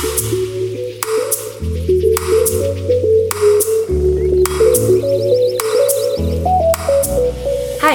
嗨，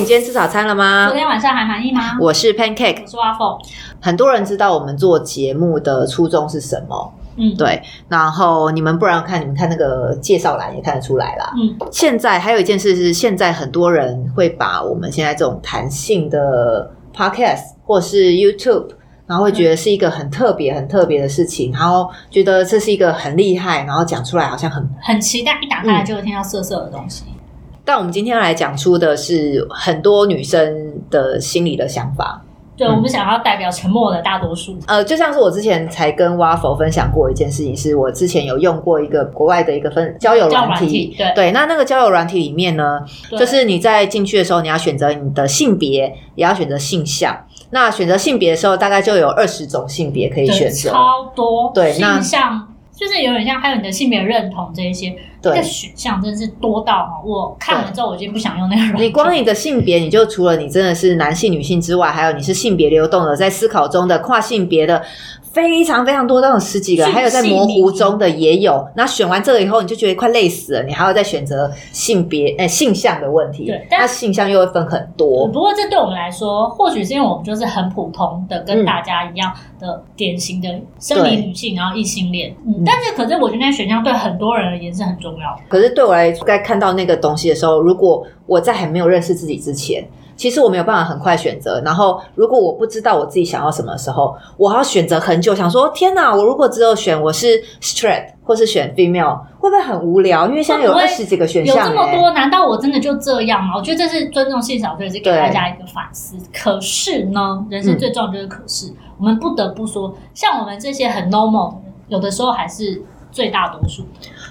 你今天吃早餐了吗？昨天晚上还满意吗？我是 Pancake，我是 Waffle。很多人知道我们做节目的初衷是什么，嗯，对。然后你们不然看你们看那个介绍栏也看得出来啦。嗯，现在还有一件事是，现在很多人会把我们现在这种弹性的 Podcast 或是 YouTube，然后会觉得是一个很特别、很特别的事情，然后觉得这是一个很厉害，然后讲出来好像很很期待，一打开来就会听到涩涩的东西。但我们今天要来讲出的是很多女生的心里的想法。对，我们想要代表沉默的大多数。呃，就像是我之前才跟 Waffle 分享过一件事情，是我之前有用过一个国外的一个分交友软交友软体对对，那那个交友软体里面呢，就是你在进去的时候，你要选择你的性别，也要选择性向。那选择性别的时候，大概就有二十种性别可以选择。超多。对那像就是有点像，还有你的性别认同这一些，对这个选项真是多到哈，我看完之后我已经不想用那个软件。你光你的性别，你就除了你真的是男性、女性之外，还有你是性别流动的，在思考中的跨性别的，非常非常多，都有十几个，还有在模糊中的也有。那选完这个以后，你就觉得快累死了，你还要再选择性别、哎、性向的问题。对但那性向又会分很多。不过这对我们来说，或许是因为我们就是很普通的，嗯跟大家一样的典型的生理女性，然后异性恋。嗯，但是可是我觉得那选项对很多人而言是很重要。可是对我来说，在看到那个东西的时候，如果我在还没有认识自己之前，其实我没有办法很快选择。然后，如果我不知道我自己想要什么的时候，我还要选择很久，想说天哪，我如果只有选我是 straight 或是选 female，会不会很无聊？因为现在有二十几个选有项、欸，这么多，难道我真的就这样吗？我觉得这是尊重性少数，也是给大家一个反思。可是呢，人生最重要就是可是，我们不得不说，像我们这些很 normal 的人，有的时候还是最大多数。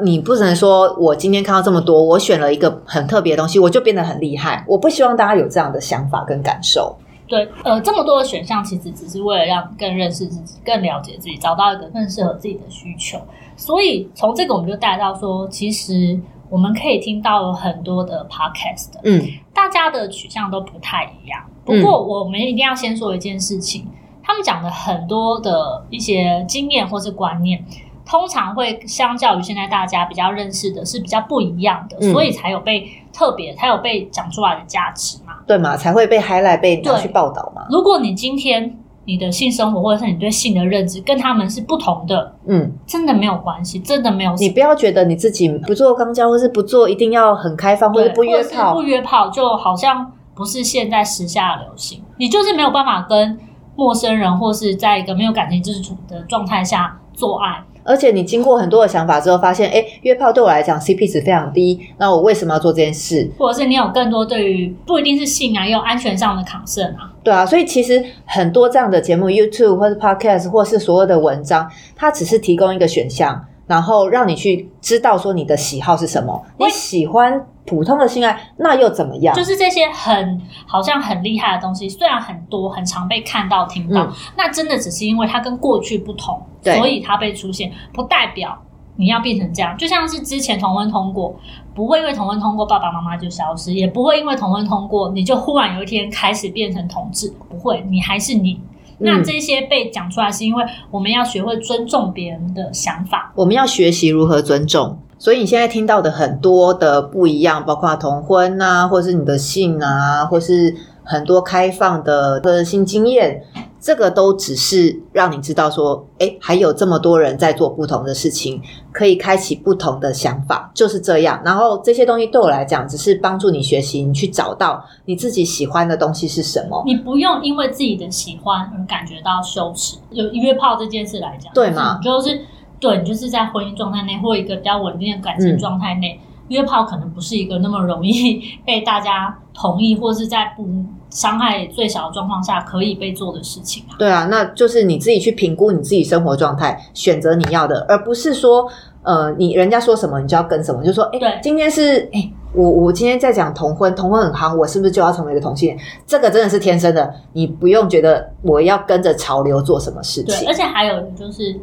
你不能说我今天看到这么多，我选了一个很特别的东西，我就变得很厉害。我不希望大家有这样的想法跟感受。对，呃，这么多的选项其实只是为了让更认识自己、更了解自己，找到一个更适合自己的需求。所以从这个我们就带到说，其实我们可以听到了很多的 podcast，嗯，大家的取向都不太一样。不过我们一定要先说一件事情，他们讲的很多的一些经验或是观念。通常会相较于现在大家比较认识的是比较不一样的，嗯所以才有被特别，才有被讲出来的价值嘛。对嘛，才会被 highlight 被拿去报道嘛。如果你今天你的性生活或者是你对性的认知跟他们是不同的，嗯，真的没有关系，真的没有。你不要觉得你自己不做肛交，或是不做一定要很开放，或对者不约炮不，约炮就好像不是现在时下的流行，你就是没有办法跟陌生人或是在一个没有感情基础的状态下做爱。而且你经过很多的想法之后，发现，哎，约炮对我来讲 CP 值非常低，那我为什么要做这件事？或者是你有更多对于不一定是性啊，也有安全上的 concern 啊。对啊，所以其实很多这样的节目，YouTube 或是 Podcast 或是所有的文章，它只是提供一个选项，然后让你去知道说你的喜好是什么。你喜欢普通的性爱，那又怎么样？就是这些很好像很厉害的东西，虽然很多很常被看到听到，嗯那真的只是因为它跟过去不同，所以它被出现，不代表你要变成这样。就像是之前同婚通过，不会因为同婚通过爸爸妈妈就消失，也不会因为同婚通过你就忽然有一天开始变成同志，不会，你还是你。那嗯这些被讲出来，是因为我们要学会尊重别人的想法。我们要学习如何尊重。所以你现在听到的很多的不一样，包括同婚啊，或是你的性啊，或是很多开放的个性经验，这个都只是让你知道说，哎，还有这么多人在做不同的事情，可以开启不同的想法，就是这样。然后这些东西对我来讲，只是帮助你学习，你去找到你自己喜欢的东西是什么。你不用因为自己的喜欢而感觉到羞耻。有约炮这件事来讲，对吗就是就是对你就是在婚姻状态内或一个比较稳定的感情嗯状态内，约炮可能不是一个那么容易被大家同意，或是在不伤害最小的状况下可以被做的事情啊。对啊，那就是你自己去评估你自己生活状态，选择你要的，而不是说，呃，你人家说什么你就要跟什么，就说，哎、对今天是，哎、我我今天在讲同婚，同婚很夯，我是不是就要成为一个同性恋？这个真的是天生的，你不用觉得我要跟着潮流做什么事对，情而。且还有就是，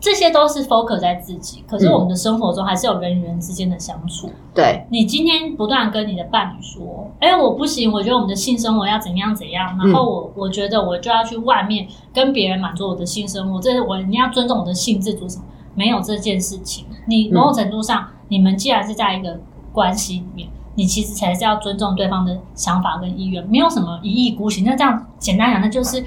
这些都是 focus 在自己，可是我们的生活中还是有人与人之间的相处。对，你今天不断跟你的伴侣说：“哎，我不行，我觉得我们的性生活要怎样怎样。”然后我我觉得我就要去外面跟别人满足我的性生活，这是我你要尊重我的性自主什么？没有这件事情。你某种程度上，你们既然是在一个关系里面，你其实才是要尊重对方的想法跟意愿，没有什么一意孤行。那这样简单讲，那就是。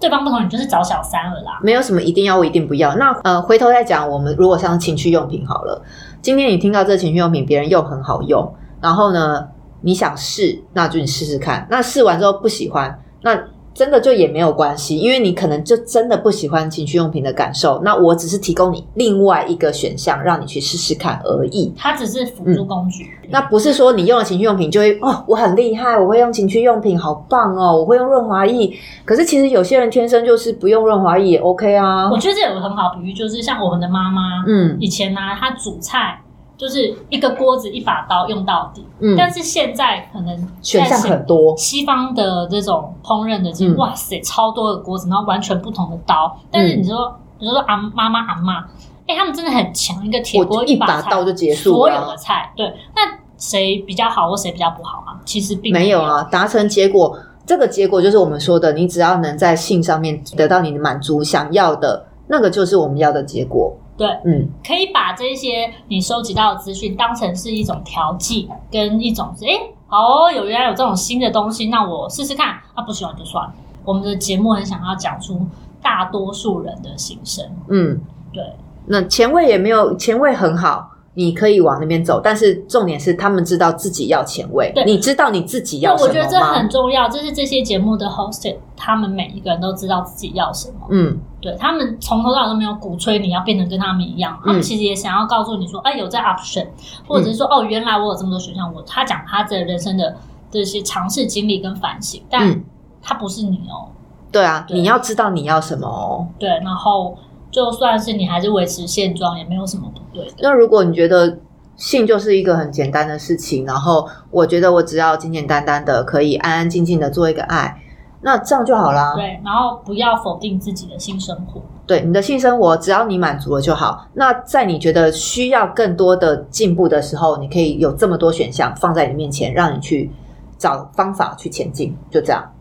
对方不同，你就是找小三了啦。没有什么一定要，我一定不要。那呃，回头再讲，我们如果像情趣用品好了，今天你听到这情趣用品别人用很好用，然后呢，你想试，那就你试试看。那试完之后不喜欢，那。真的就也没有关系，因为你可能就真的不喜欢情趣用品的感受，那我只是提供你另外一个选项，让你去试试看而已。它只是辅助工具，那不是说你用了情趣用品就会哦，我很厉害，我会用情趣用品，好棒哦，我会用润滑液。可是其实有些人天生就是不用润滑液也 OK 啊。我觉得这有个很好比喻，就是像我们的妈妈，嗯，以前呢，她煮菜。就是一个锅子一把刀用到底，嗯，但是现在可能选项很多，西方的这种烹饪的，这哇塞，超多的锅子，然后完全不同的刀。但是你说，你说阿妈妈阿妈，哎，他们真的很强，一个铁锅一把刀就结束所有的菜。对，那谁比较好或谁比较不好啊？其实并没有啊，达成结果，这个结果就是我们说的，你只要能在性上面得到你的满足，想要的那个就是我们要的结果。对，嗯，可以把这些你收集到的资讯当成是一种调剂，跟一种哎，好有原来有这种新的东西，那我试试看，啊，不喜欢就算了。我们的节目很想要讲出大多数人的心声，嗯，对，那前卫也没有前卫很好。你可以往那边走，但是重点是他们知道自己要前卫。对，你知道你自己要什么我觉得这很重要，这是这些节目的 host，他们每一个人都知道自己要什么。嗯，对他们从头到尾都没有鼓吹你要变成跟他们一样，他们其实也想要告诉你说，哎，有这 option，或者是说，哦，原来我有这么多选项。我他讲他的人生的这些尝试经历跟反省，但他不是你哦。对啊，你要知道你要什么哦。对，然后。就算是你还是维持现状，也没有什么不对的。那如果你觉得性就是一个很简单的事情，然后我觉得我只要简简单单的可以安安静静的做一个爱，那这样就好啦。对，然后不要否定自己的性生活。对，你的性生活只要你满足了就好。那在你觉得需要更多的进步的时候，你可以有这么多选项放在你面前，让你去找方法去前进。就这样。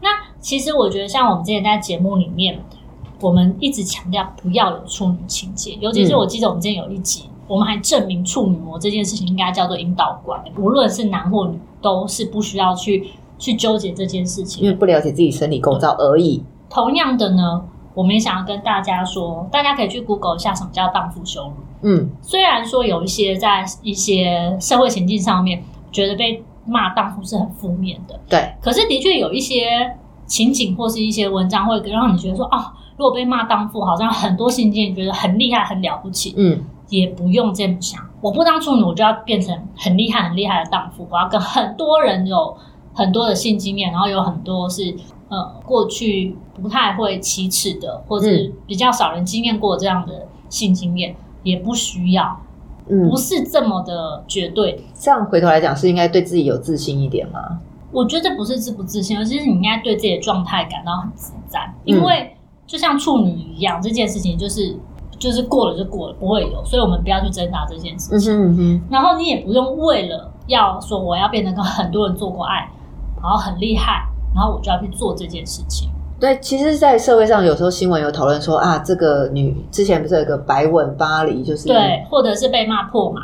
那其实我觉得，像我们之前在节目里面。我们一直强调不要有处女情节，尤其是我记得我们之前有一集，我们还证明处女膜这件事情应该叫做引导管，无论是男或女，都是不需要去去纠结这件事情，因为不了解自己生理构造而已。同样的呢，我们也想要跟大家说，大家可以去 Google 一下什么叫荡妇羞辱。嗯，虽然说有一些在一些社会情境上面觉得被骂荡妇是很负面的，对，可是的确有一些情景或是一些文章会让你觉得说，哦。如果被骂荡妇，好像很多新进觉得很厉害、很了不起，嗯，也不用这么想。我不当处女，我就要变成很厉害、很厉害的荡妇。我要跟很多人有很多的性经验，然后有很多是呃过去不太会启齿的，或者比较少人经验过这样的性经验，也不需要，不是这么的绝对。这样回头来讲，是应该对自己有自信一点吗？我觉得不是自不自信，而是你应该对自己的状态感到很自在，因为。就像处女一样，这件事情就是就是过了就过了，不会有，所以我们不要去挣扎这件事情。然后你也不用为了要说我要变得跟很多人做过爱，然后很厉害，然后我就要去做这件事情。对，其实，在社会上有时候新闻有讨论说啊，这个女之前不是有个白吻巴黎，就是对，或者是被骂破嘛。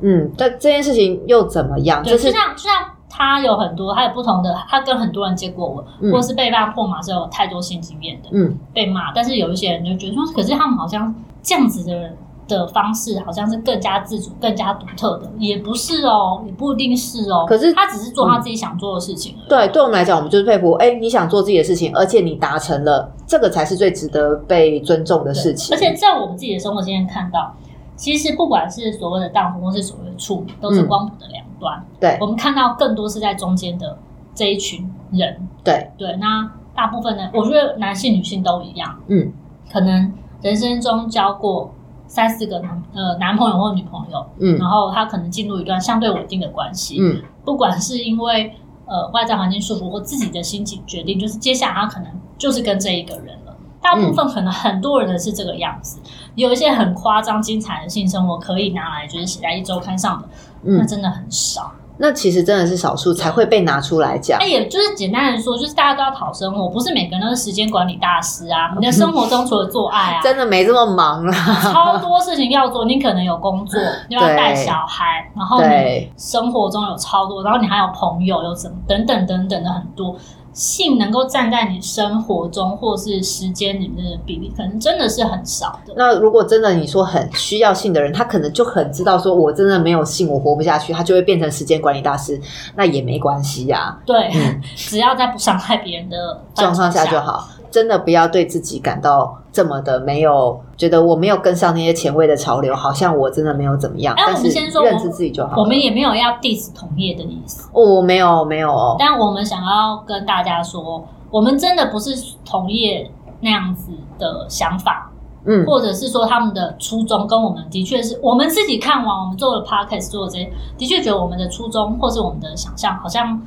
嗯，但这件事情又怎么样？就是像就像。他有很多，他有不同的，他跟很多人接过吻，或是被骂破嘛是有太多性经验的，嗯，被骂。但是有一些人就觉得说，可是他们好像这样子的人的方式，好像是更加自主、更加独特的，也不是哦，也不一定是哦。可是他只是做他自己想做的事情。对，对我们来讲，我们就是佩服。哎，你想做自己的事情，而且你达成了，这个才是最值得被尊重的事情。而且在我们自己的生活经验看到。其实不管是所谓的荡妇，或是所谓的处女，都是光谱的两端。对，我们看到更多是在中间的这一群人。对对，那大部分呢，我觉得男性、女性都一样。嗯，可能人生中交过三四个男呃男朋友或女朋友，嗯，然后他可能进入一段相对稳定的关系。嗯，不管是因为呃外在环境束缚或自己的心情决定，就是接下来他可能就是跟这一个人了。大部分可能很多人的是这个样子，有一些很夸张精彩的性生活可以拿来就是写在一周刊上的，那真的很少。那其实真的是少数才会被拿出来讲。那也就是简单的说，就是大家都要讨生活，不是每个人都是时间管理大师啊。你的生活中除了做爱啊，真的没这么忙了，超多事情要做。你可能有工作，你要带小孩，然后你生活中有超多，然后你还有朋友，有什么等等等等的很多。性能够站在你生活中或是时间里面的比例，可能真的是很少的。那如果真的你说很需要性的人，他可能就很知道说，我真的没有性，我活不下去，他就会变成时间管理大师。那也没关系呀，对，只要在不伤害别人的状况下就好。真的不要对自己感到这么的没有，觉得我没有跟上那些前卫的潮流，好像我真的没有怎么样。但我们先说认识自己就好。我们也没有要 diss 同业的意思。哦，没有没有哦。但我们想要跟大家说，我们真的不是同业那样子的想法，嗯，或者是说他们的初衷跟我们的确是我们自己看完我们做了 podcast 做的这些，的确觉得我们的初衷或是我们的想象好像。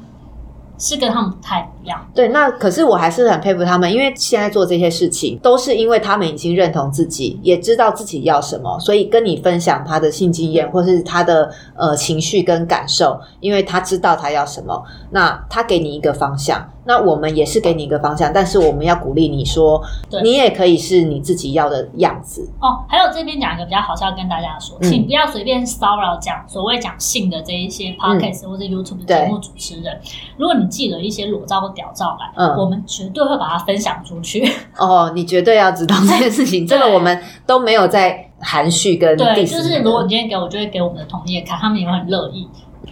是跟他们不太一样。对，那可是我还是很佩服他们，因为现在做这些事情，都是因为他们已经认同自己，也知道自己要什么，所以跟你分享他的性经验，或是他的呃情绪跟感受，因为他知道他要什么，那他给你一个方向。那我们也是给你一个方向，但是我们要鼓励你说，你也可以是你自己要的样子哦。还有这边讲一个比较好笑，跟大家说，请不要随便骚扰讲所谓讲性的这一些 podcast 或者 YouTube 的节目主持人。如果你寄了一些裸照或屌照来，嗯，我们绝对会把它分享出去。哦，你绝对要知道这件事情，这个我们都没有在含蓄跟对，就是如果你今天给我，就会给我们的同业看，他们也会很乐意。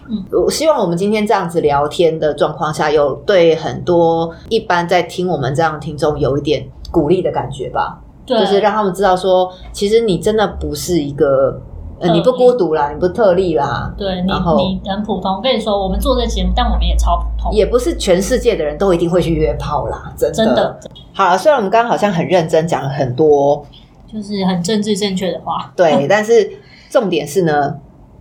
嗯，我希望我们今天这样子聊天的状况下，有对很多一般在听我们这样听众有一点鼓励的感觉吧。对，就是让他们知道说，其实你真的不是一个，呃，你不孤独啦，你不特例啦。对，你你很普通。我跟你说，我们做这节目，但我们也超普通，也不是全世界的人都一定会去约炮啦。真的，真的。好，虽然我们刚刚好像很认真讲了很多，就是很政治正确的话，对，但是重点是呢。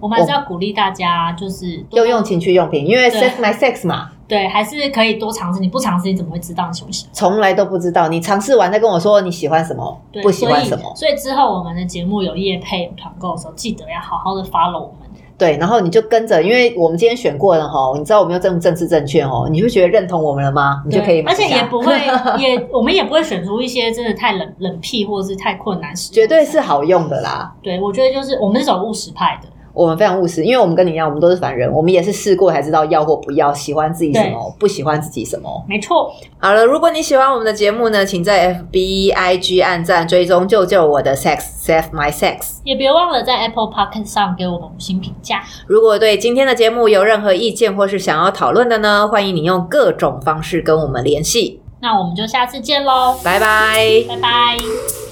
我们还是要鼓励大家，就是要用情趣用品，因为 sex my sex 嘛。对，还是可以多尝试。你不尝试，你怎么会知道你喜不喜欢？从来都不知道，你尝试完再跟我说你喜欢什么，不喜欢什么。所以之后我们的节目有夜配团购的时候，记得要好好的 follow 我们。对，然后你就跟着，因为我们今天选过了哈，你知道我们又这么政治正确哦，你就觉得认同我们了吗？你就可以买。而且也不会，也我们也不会选出一些真的太冷冷僻或者是太困难，绝对是好用的啦。对，我觉得就是我们是走务实派的。我们非常务实，因为我们跟你一样，我们都是凡人，我们也是试过才知道要或不要，喜欢自己什么，不喜欢自己什么。没错。好了，如果你喜欢我们的节目呢，请在 F B I G 按赞追踪，救救我的 sex，save my sex。也别忘了在 Apple Podcast 上给我们五星评价。如果对今天的节目有任何意见或是想要讨论的呢，欢迎你用各种方式跟我们联系。那我们就下次见喽，拜拜，拜拜。